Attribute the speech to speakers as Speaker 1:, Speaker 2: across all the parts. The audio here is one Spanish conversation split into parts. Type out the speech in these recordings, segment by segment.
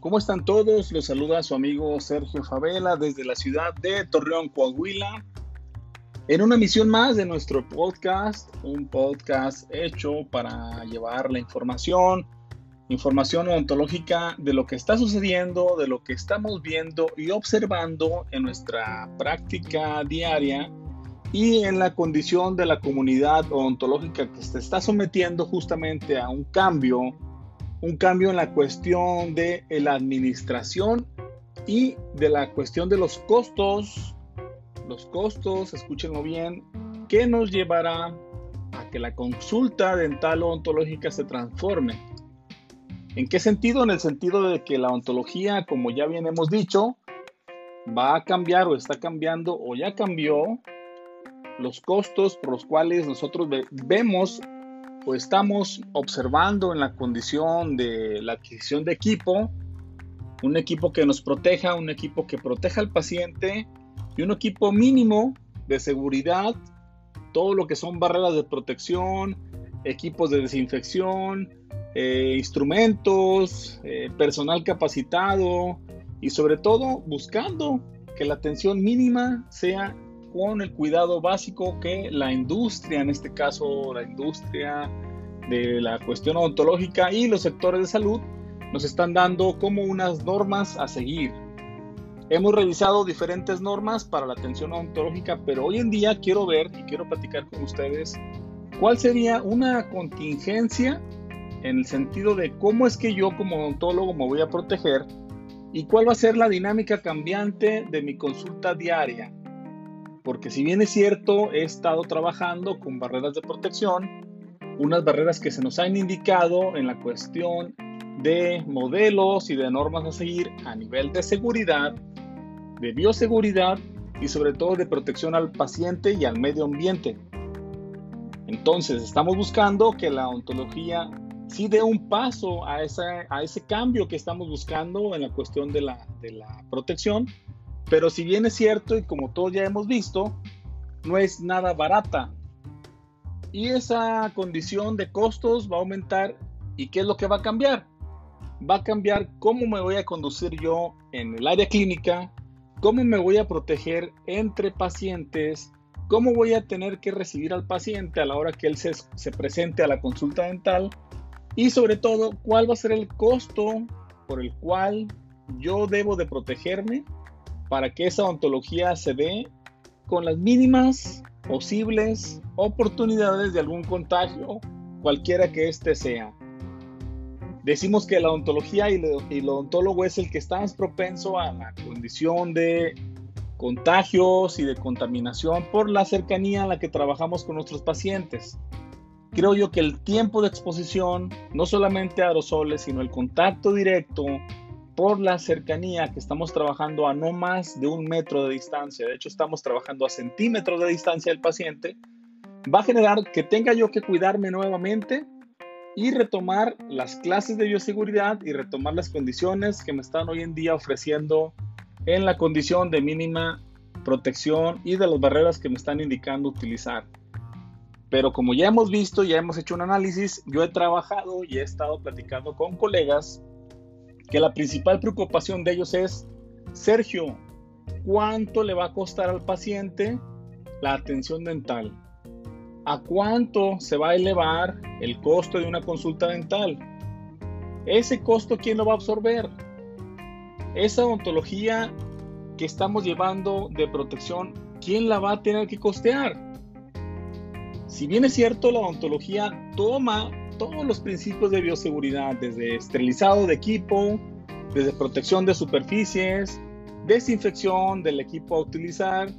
Speaker 1: ¿Cómo están todos? Los saluda su amigo Sergio Favela desde la ciudad de Torreón, Coahuila, en una emisión más de nuestro podcast, un podcast hecho para llevar la información, información ontológica de lo que está sucediendo, de lo que estamos viendo y observando en nuestra práctica diaria y en la condición de la comunidad ontológica que se está sometiendo justamente a un cambio un cambio en la cuestión de la administración y de la cuestión de los costos. Los costos, escúchenlo bien, que nos llevará a que la consulta dental ontológica se transforme. ¿En qué sentido? En el sentido de que la ontología, como ya bien hemos dicho, va a cambiar o está cambiando o ya cambió los costos por los cuales nosotros vemos pues estamos observando en la condición de la adquisición de equipo, un equipo que nos proteja, un equipo que proteja al paciente y un equipo mínimo de seguridad, todo lo que son barreras de protección, equipos de desinfección, eh, instrumentos, eh, personal capacitado y sobre todo buscando que la atención mínima sea con el cuidado básico que la industria, en este caso la industria de la cuestión odontológica y los sectores de salud, nos están dando como unas normas a seguir. Hemos revisado diferentes normas para la atención odontológica, pero hoy en día quiero ver y quiero platicar con ustedes cuál sería una contingencia en el sentido de cómo es que yo como odontólogo me voy a proteger y cuál va a ser la dinámica cambiante de mi consulta diaria porque si bien es cierto, he estado trabajando con barreras de protección, unas barreras que se nos han indicado en la cuestión de modelos y de normas a seguir a nivel de seguridad, de bioseguridad y sobre todo de protección al paciente y al medio ambiente. Entonces, estamos buscando que la ontología sí dé un paso a, a ese cambio que estamos buscando en la cuestión de la, de la protección pero si bien es cierto, y como todos ya hemos visto, no es nada barata. Y esa condición de costos va a aumentar. ¿Y qué es lo que va a cambiar? Va a cambiar cómo me voy a conducir yo en el área clínica, cómo me voy a proteger entre pacientes, cómo voy a tener que recibir al paciente a la hora que él se, se presente a la consulta dental y sobre todo cuál va a ser el costo por el cual yo debo de protegerme para que esa ontología se dé con las mínimas posibles oportunidades de algún contagio, cualquiera que éste sea. Decimos que la ontología y, el odontólogo es el que está más propenso a la condición de contagios y de contaminación por la cercanía en la que trabajamos con nuestros pacientes. Creo yo que el tiempo de exposición, no solamente a aerosoles, sino el contacto directo por la cercanía que estamos trabajando a no más de un metro de distancia, de hecho estamos trabajando a centímetros de distancia del paciente, va a generar que tenga yo que cuidarme nuevamente y retomar las clases de bioseguridad y retomar las condiciones que me están hoy en día ofreciendo en la condición de mínima protección y de las barreras que me están indicando utilizar. Pero como ya hemos visto, ya hemos hecho un análisis, yo he trabajado y he estado platicando con colegas que la principal preocupación de ellos es, Sergio, ¿cuánto le va a costar al paciente la atención dental? ¿A cuánto se va a elevar el costo de una consulta dental? Ese costo, ¿quién lo va a absorber? Esa odontología que estamos llevando de protección, ¿quién la va a tener que costear? Si bien es cierto, la odontología toma todos los principios de bioseguridad, desde esterilizado de equipo, desde protección de superficies, desinfección del equipo a utilizar,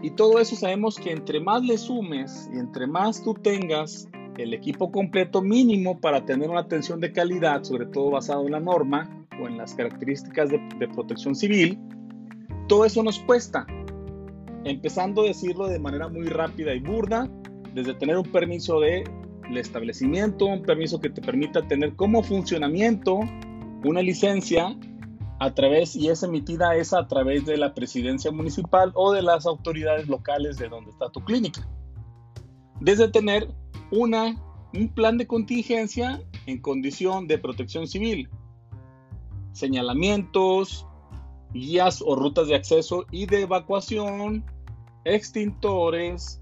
Speaker 1: y todo eso sabemos que entre más le sumes y entre más tú tengas el equipo completo mínimo para tener una atención de calidad, sobre todo basado en la norma o en las características de, protección civil, todo eso nos cuesta. Empezando a decirlo de manera muy rápida y burda, desde tener un permiso de el establecimiento, un permiso que te permita tener como funcionamiento una licencia a través y es emitida esa a través de la presidencia municipal o de las autoridades locales de donde está tu clínica. Desde tener una, un plan de contingencia en condición de protección civil. señalamientos, guías o rutas de acceso y de evacuación, extintores,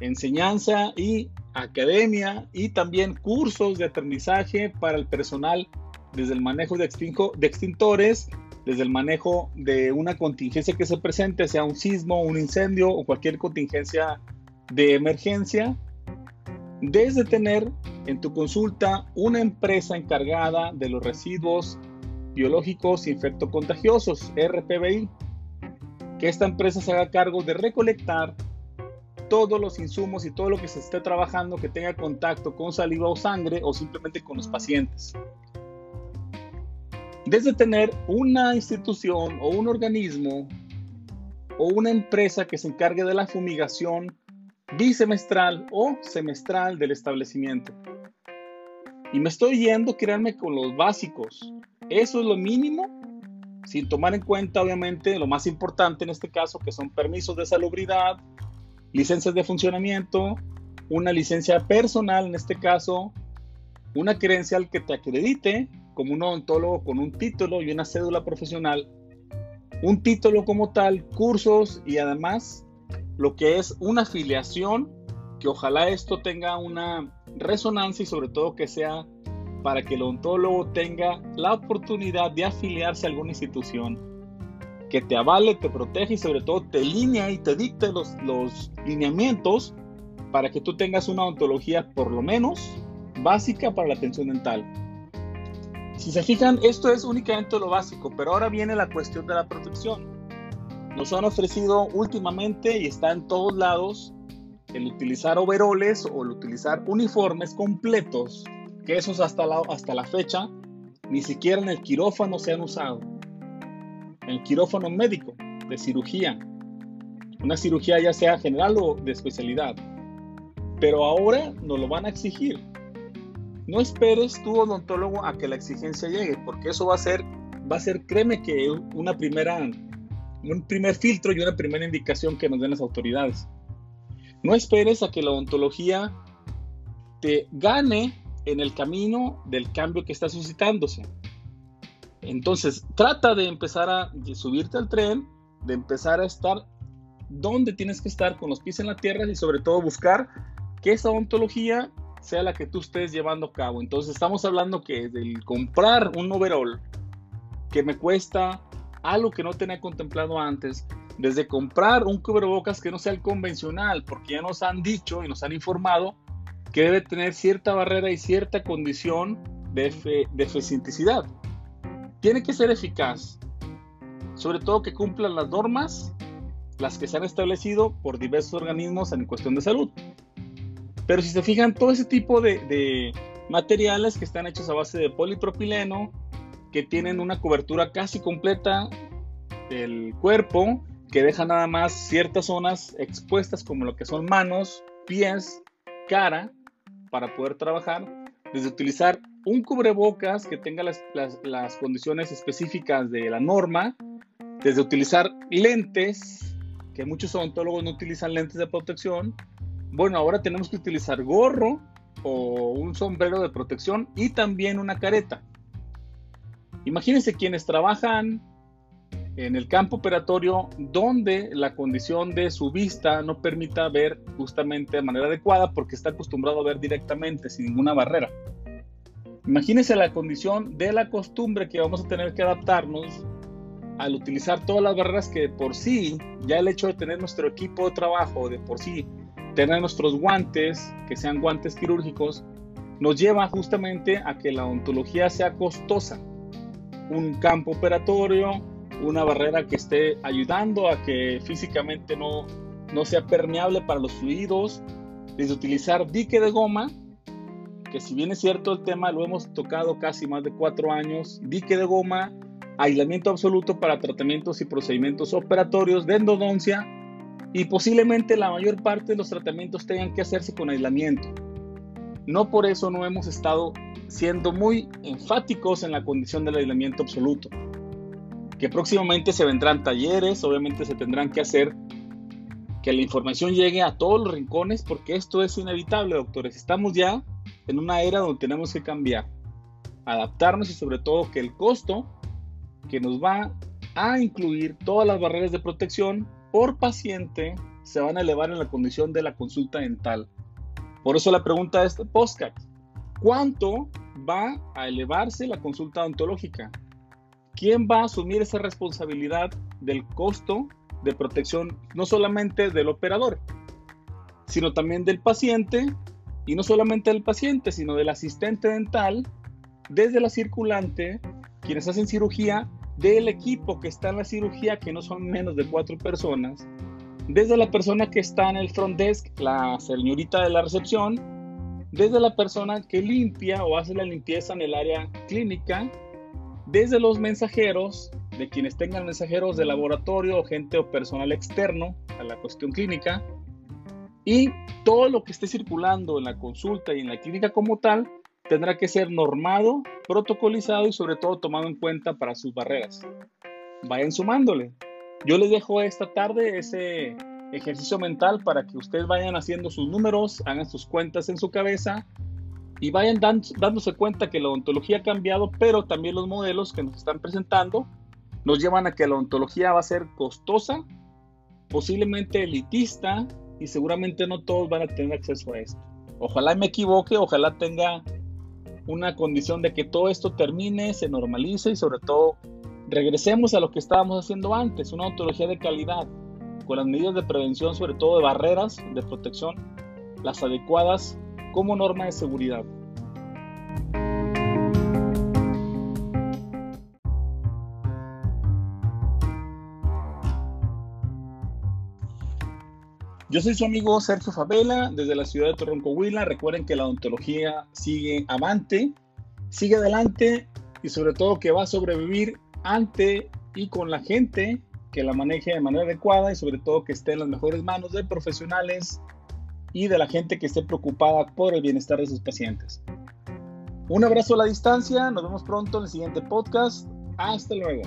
Speaker 1: enseñanza y academia y también cursos de aterrizaje para el personal desde el manejo de, de extintores, desde el manejo de una contingencia que se presente, sea un sismo, un incendio o cualquier contingencia de emergencia, desde tener en tu consulta una empresa encargada de los residuos biológicos infectocontagiosos, RPBI, que esta empresa se haga cargo de recolectar todos los insumos y todo lo que se esté trabajando que tenga contacto con saliva o sangre o simplemente con los pacientes. Desde tener una institución o un organismo o una empresa que se encargue de la fumigación bisemestral o semestral del establecimiento. Y me estoy yendo, créanme, con los básicos. Eso es lo mínimo, sin tomar en cuenta, obviamente, lo más importante en este caso, que son permisos de salubridad, licencias de funcionamiento, una licencia personal, en este caso, una credencial que te acredite como un odontólogo con un título y una cédula profesional, un título como tal, cursos y además lo que es una afiliación, que ojalá esto tenga una resonancia y sobre todo que sea para que el odontólogo tenga la oportunidad de afiliarse a alguna institución que te avale, te protege y sobre todo te linea y te dicte los, los lineamientos para que tú tengas una odontología por lo menos básica para la atención dental. Si se fijan, esto es únicamente lo básico, pero ahora viene la cuestión de la protección. Nos han ofrecido últimamente y está en todos lados el utilizar overoles o el utilizar uniformes completos que esos hasta la, hasta la fecha ni siquiera en el quirófano se han usado. El quirófano médico, de cirugía. Una cirugía ya sea general o de especialidad. Pero ahora nos lo van a exigir. No esperes tu odontólogo a que la exigencia llegue, porque eso va a ser, va a ser, créeme que una primera, un primer filtro y una primera indicación que nos den las autoridades. No esperes a que la odontología te gane en el camino del cambio que está suscitándose. Entonces, trata de empezar a subirte al tren, de empezar a estar donde tienes que estar con los pies en la tierra y sobre todo buscar que esa ontología sea la que tú estés llevando a cabo. Entonces, estamos hablando que del comprar un overall que me cuesta algo que no tenía contemplado antes, desde comprar un cubrebocas que no sea el convencional, porque ya nos han dicho y nos han informado que debe tener cierta barrera y cierta condición de, de eficienticidad. Tiene que ser eficaz, sobre todo que cumplan las normas, las que se han establecido por diversos organismos en cuestión de salud. Pero si se fijan, todo ese tipo de, de materiales que están hechos a base de polipropileno, que tienen una cobertura casi completa del cuerpo, que deja nada más ciertas zonas expuestas como lo que son manos, pies, cara, para poder trabajar, desde utilizar un cubrebocas que tenga las, las, condiciones específicas de la norma, desde utilizar lentes, que muchos odontólogos no utilizan lentes de protección, bueno, ahora tenemos que utilizar gorro o un sombrero de protección y también una careta. Imagínense quienes trabajan en el campo operatorio donde la condición de su vista no permita ver justamente de manera adecuada porque está acostumbrado a ver directamente sin ninguna barrera. Imagínense la condición de la costumbre que vamos a tener que adaptarnos al utilizar todas las barreras que por sí, ya el hecho de tener nuestro equipo de trabajo, de por sí tener nuestros guantes, que sean guantes quirúrgicos, nos lleva justamente a que la odontología sea costosa. Un campo operatorio, una barrera que esté ayudando a que físicamente no, no sea permeable para los fluidos, desde utilizar dique de goma, que si bien es cierto el tema lo hemos tocado casi más de cuatro años, dique de goma, aislamiento absoluto para tratamientos y procedimientos operatorios de endodoncia y posiblemente la mayor parte de los tratamientos tengan que hacerse con aislamiento. No por eso no hemos estado siendo muy enfáticos en la condición del aislamiento absoluto que próximamente se vendrán talleres, obviamente se tendrán que hacer que la información llegue a todos los rincones porque esto es inevitable, doctores. Estamos ya en una era donde tenemos que cambiar. adaptarnos y sobre todo que el costo que nos va a incluir todas las barreras de protección por paciente se van a elevar en la condición de la consulta dental. Por eso la pregunta de este ¿cuánto va a elevarse la consulta odontológica? ¿Quién va a asumir esa responsabilidad del costo de protección no solamente del operador, sino también del paciente y no solamente del paciente, sino del asistente dental, desde la circulante, quienes hacen cirugía, del equipo que está en la cirugía, que no son menos de cuatro personas, desde la persona que está en el front desk, la señorita de la recepción, desde la persona que limpia o hace la limpieza en el área clínica, desde los mensajeros, de quienes tengan mensajeros de laboratorio o gente o personal externo a la cuestión clínica, y todo lo que esté circulando en la consulta y en la clínica como tal tendrá que ser normado, protocolizado y sobre todo tomado en cuenta para sus barreras. Vayan sumándole. Yo les dejo esta tarde ese ejercicio mental para que ustedes vayan haciendo sus números, hagan sus cuentas en su cabeza y vayan dándose cuenta que la odontología ha cambiado, pero también los modelos que nos están presentando nos llevan a que la odontología va a ser costosa, posiblemente elitista y seguramente no todos van a tener acceso a esto. Ojalá me equivoque, ojalá tenga una condición de que todo esto termine, se normalice y sobre todo regresemos a lo que estábamos haciendo antes, una odontología de calidad, con las medidas de prevención, sobre todo de barreras de protección, las adecuadas como norma de seguridad. Yo soy su amigo Sergio Favela desde la ciudad de Torreón, Coahuila. Recuerden que la odontología sigue avante, sigue adelante y sobre todo que va a sobrevivir ante y con la gente que la maneje de manera adecuada y sobre todo que esté en las mejores manos de profesionales y de la gente que esté preocupada por el bienestar de sus pacientes. Un abrazo a la distancia, nos vemos pronto en el siguiente podcast. Hasta luego.